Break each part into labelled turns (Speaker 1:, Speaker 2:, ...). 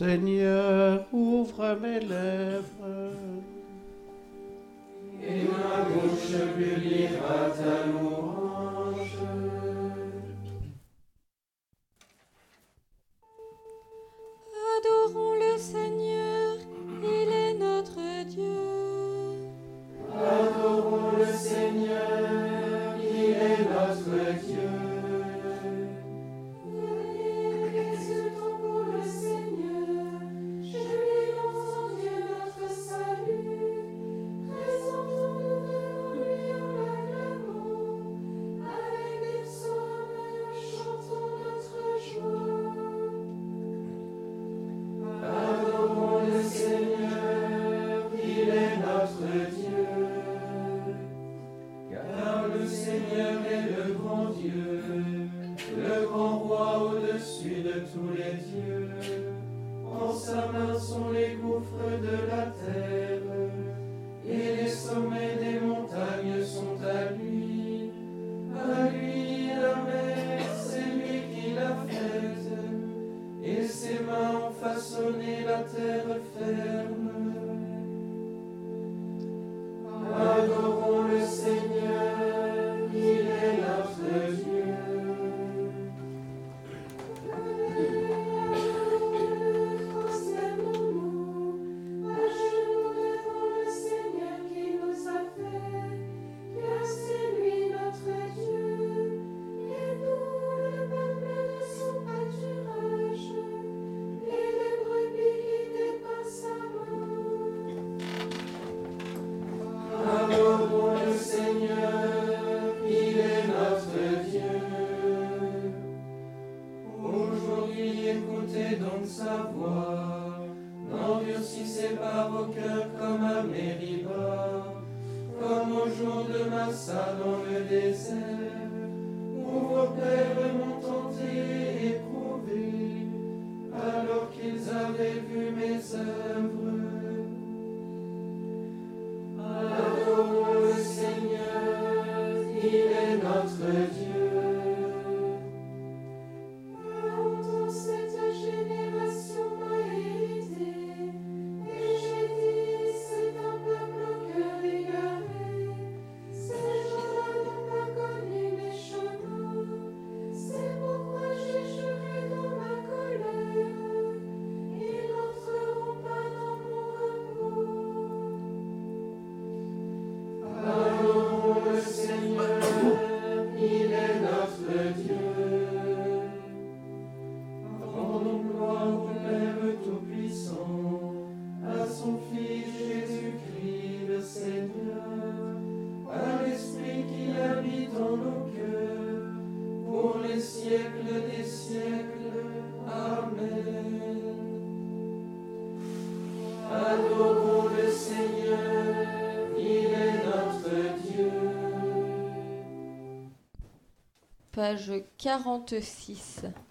Speaker 1: Seigneur, ouvre mes lèvres.
Speaker 2: Et ma bouche publiera ta loi. vielen Angst
Speaker 3: page 46.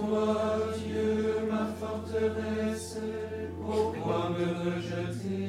Speaker 2: toi, Dieu, ma forteresse,
Speaker 4: pourquoi me rejeter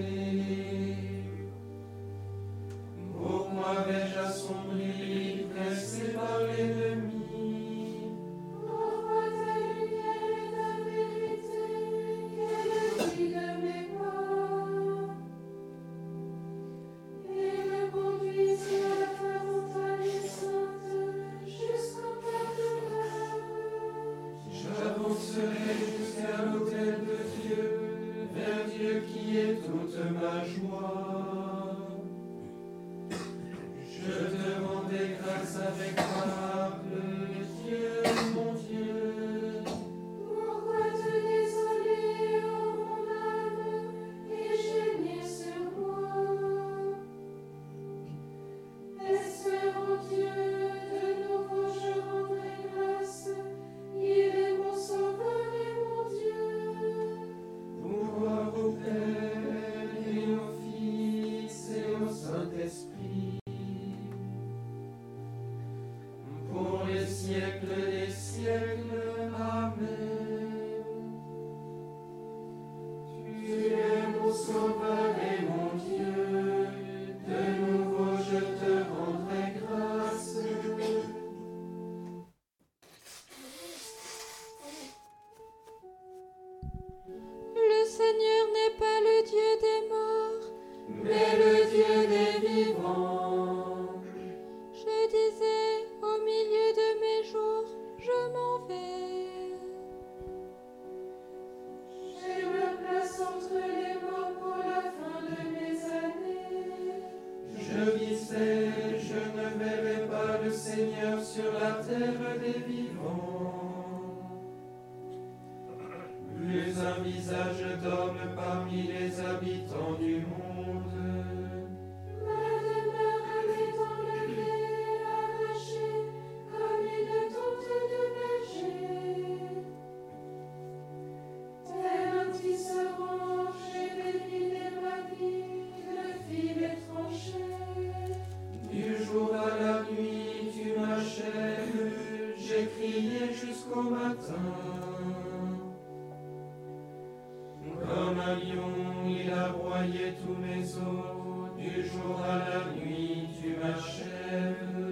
Speaker 4: il
Speaker 2: a broyé tous mes os, du jour à la nuit tu m'achèves.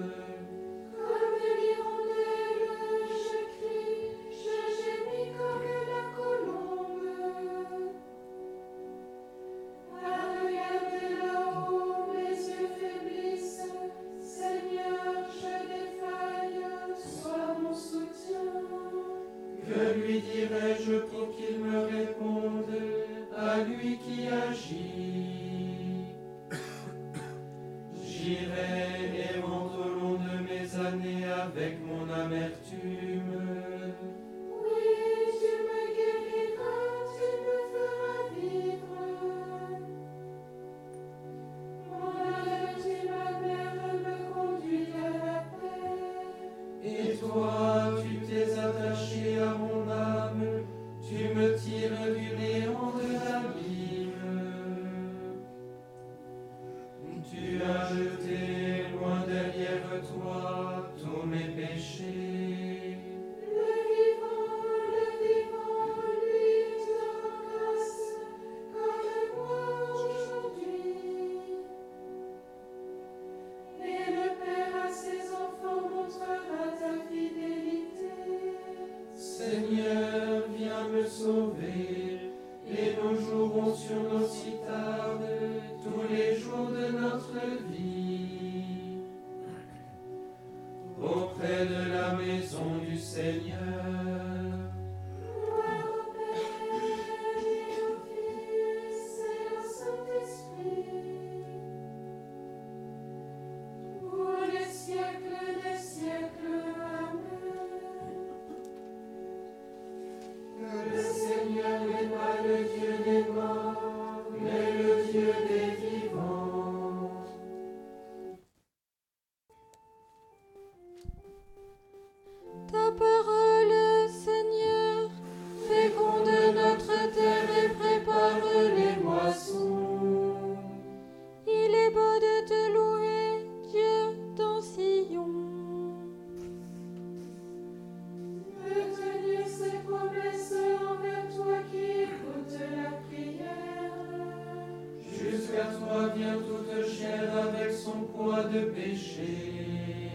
Speaker 2: péché.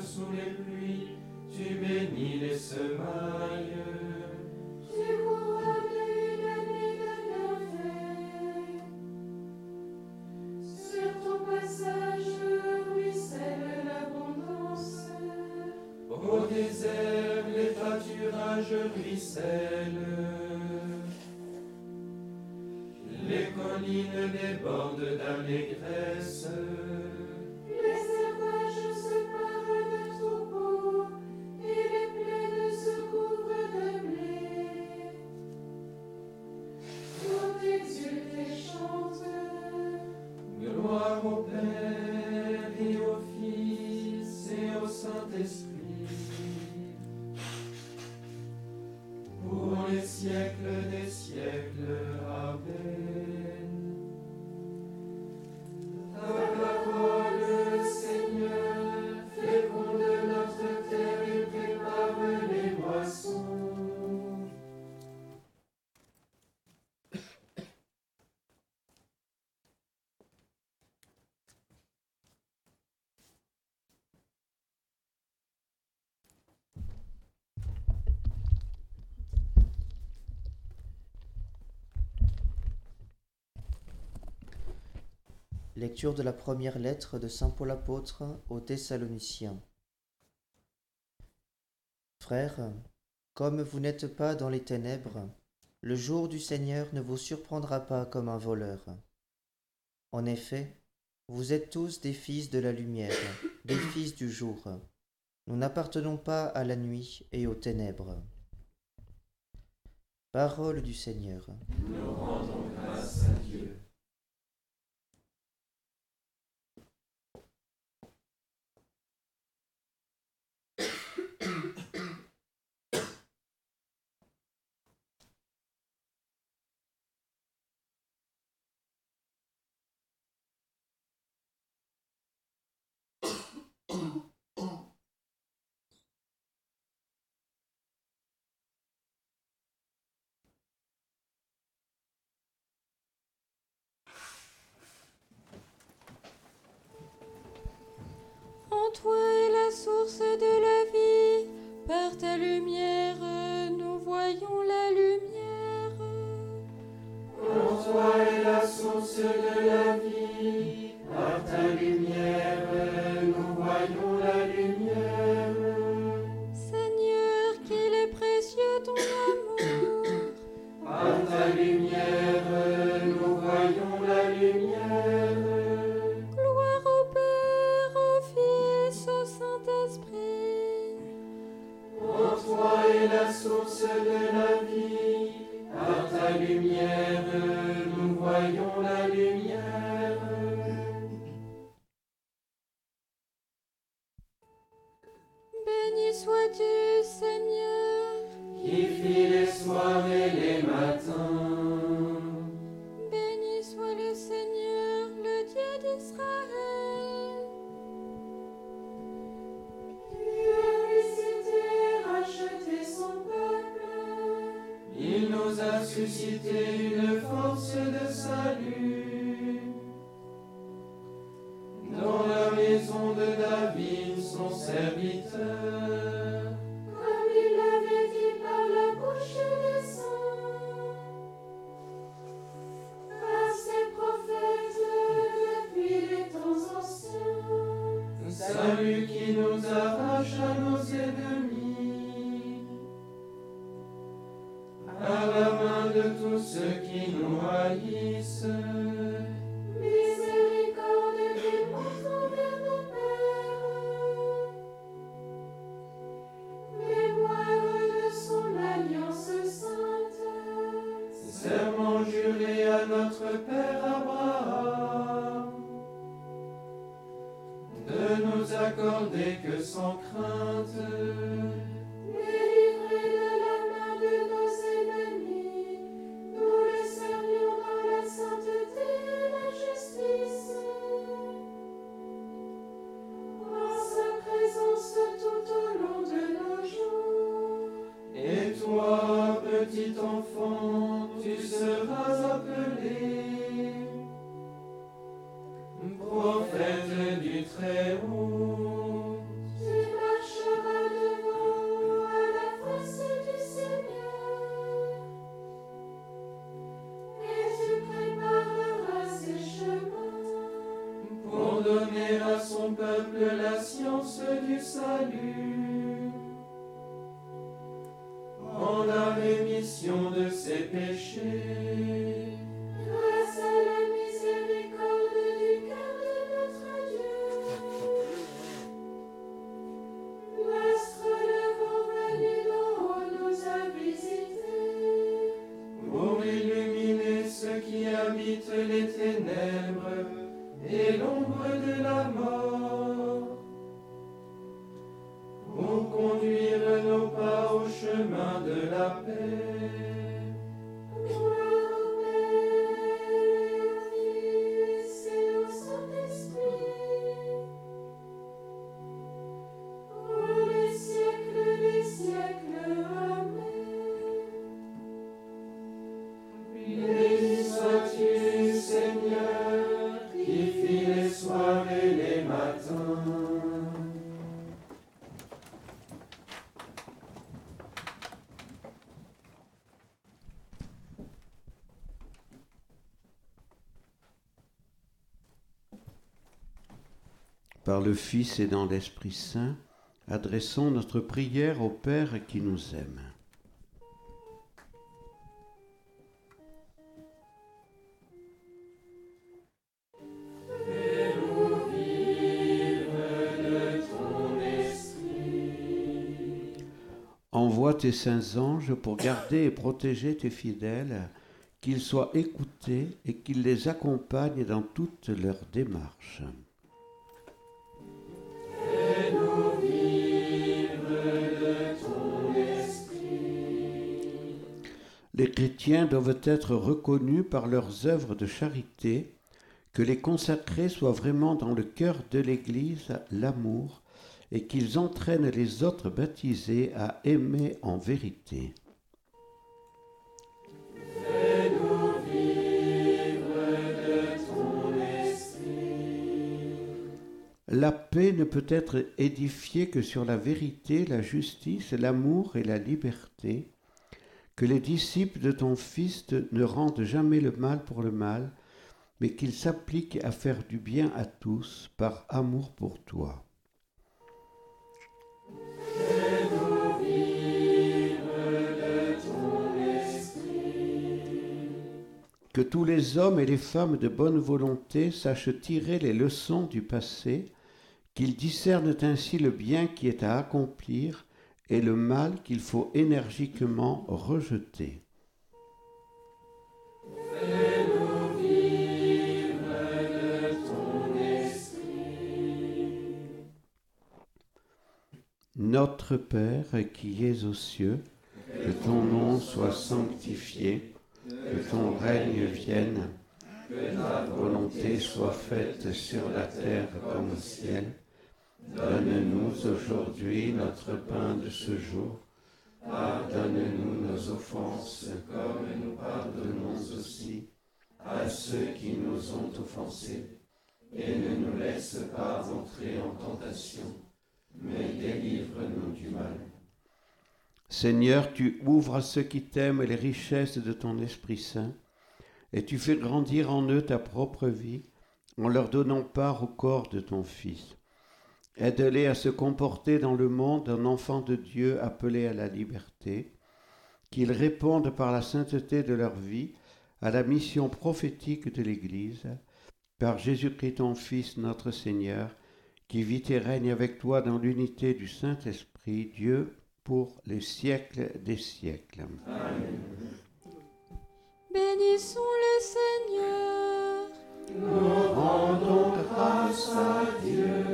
Speaker 2: sous les pluies, tu bénis les semailles. Amen.
Speaker 1: Lecture de la première lettre de Saint Paul apôtre aux Thessaloniciens. Frères, comme vous n'êtes pas dans les ténèbres, le jour du Seigneur ne vous surprendra pas comme un voleur. En effet, vous êtes tous des fils de la lumière, des fils du jour. Nous n'appartenons pas à la nuit et aux ténèbres. Parole du Seigneur.
Speaker 3: source de la vie, par ta lumière, nous voyons la lumière.
Speaker 2: Pour toi est la source de la vie.
Speaker 4: Tu as réussi racheter son peuple.
Speaker 2: il nous a suscité une... sans crainte. Peuple la science du salut,
Speaker 5: le Fils et dans l'Esprit Saint, adressons notre prière au Père qui nous aime. Envoie tes saints anges pour garder et protéger tes fidèles, qu'ils soient écoutés et qu'ils les accompagnent dans toutes leurs démarches. Les chrétiens doivent être reconnus par leurs œuvres de charité, que les consacrés soient vraiment dans le cœur de l'Église l'amour et qu'ils entraînent les autres baptisés à aimer en vérité. La paix ne peut être édifiée que sur la vérité, la justice, l'amour et la liberté. Que les disciples de ton Fils ne rendent jamais le mal pour le mal, mais qu'ils s'appliquent à faire du bien à tous par amour pour toi. Que tous les hommes et les femmes de bonne volonté sachent tirer les leçons du passé, qu'ils discernent ainsi le bien qui est à accomplir et le mal qu'il faut énergiquement rejeter. Notre Père qui es aux cieux, que ton nom soit sanctifié, que ton règne vienne, que ta volonté soit faite sur la terre comme au ciel. Donne-nous aujourd'hui notre pain de ce jour. Pardonne-nous nos offenses comme nous pardonnons aussi à ceux qui nous ont offensés. Et ne nous laisse pas entrer en tentation, mais délivre
Speaker 2: mal.
Speaker 5: Seigneur, tu ouvres à ceux qui t'aiment les richesses de ton Esprit Saint, et tu fais grandir en eux ta propre vie, en leur donnant part au corps de ton Fils. Aide-les à se comporter dans le monde d'un enfant de Dieu appelé à la liberté, qu'ils répondent par la sainteté de leur vie à la mission prophétique de l'Église, par Jésus-Christ ton Fils notre Seigneur, qui vit et règne avec toi dans l'unité du Saint-Esprit, Dieu, pour les siècles des siècles.
Speaker 3: Bénissons le Seigneur.
Speaker 2: Nous rendons grâce à Dieu.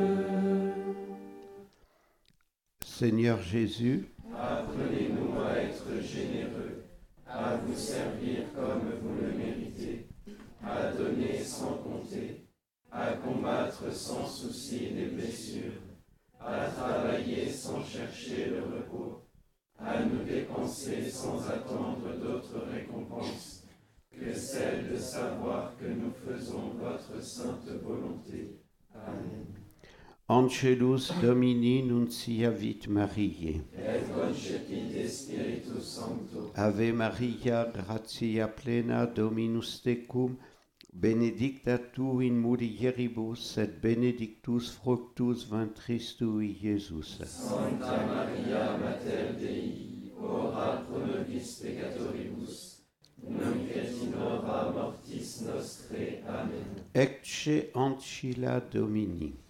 Speaker 5: Seigneur Jésus,
Speaker 2: Apprenez-nous à être généreux, à vous servir comme vous le méritez, à donner sans compter, à combattre sans souci des blessures, à travailler sans chercher le repos, à nous dépenser sans attendre d'autres récompenses que celle de savoir que nous faisons votre sainte volonté. Amen.
Speaker 5: Angelus Domini nunciavit Mariae.
Speaker 2: Et concepite Spiritus Sancto,
Speaker 5: Ave Maria, gratia plena Dominus tecum, benedicta tu in mulieribus et benedictus fructus ventris tui, Iesus.
Speaker 2: Santa Maria Mater Dei, ora pro nobis peccatoribus, nunc et in hora mortis nostrae. Amen.
Speaker 5: Ecce ancilla Domini.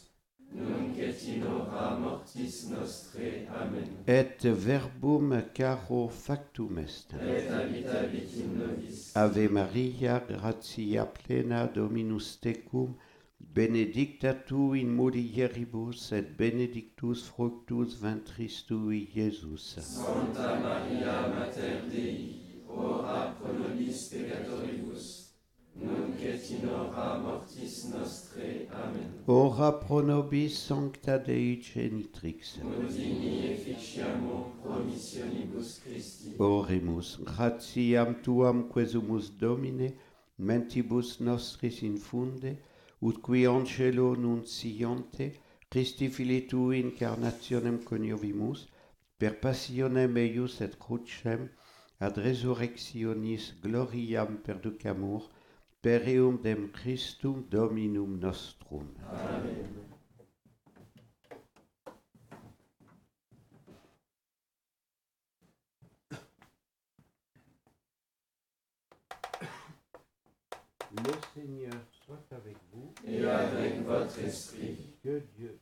Speaker 2: mortis nostrae. Amen.
Speaker 5: Et verbum caro factum est.
Speaker 2: Et habitavit in nobis,
Speaker 5: Ave Maria, gratia plena Dominus tecum, benedicta tu in mulieribus et benedictus fructus ventris tui, Iesus.
Speaker 2: Santa Maria Mater Dei, ora pro nobis peccatoribus, nunc et in hora mortis nostrae.
Speaker 5: Ora pro nobis sancta Dei genitrix.
Speaker 2: Nos efficiamur promissionibus Christi.
Speaker 5: Oremus, gratiam tuam quesumus Domine, mentibus nostris infunde, ut qui angelo nunciante, Christi fili tu incarnationem coniovimus, per passionem eius et crucem, ad resurrectionis gloriam perducamur, pereum dem Christum Dominum nostrum.
Speaker 2: Amen.
Speaker 5: Le Seigneur soit avec vous
Speaker 2: et avec votre esprit.
Speaker 5: Que Dieu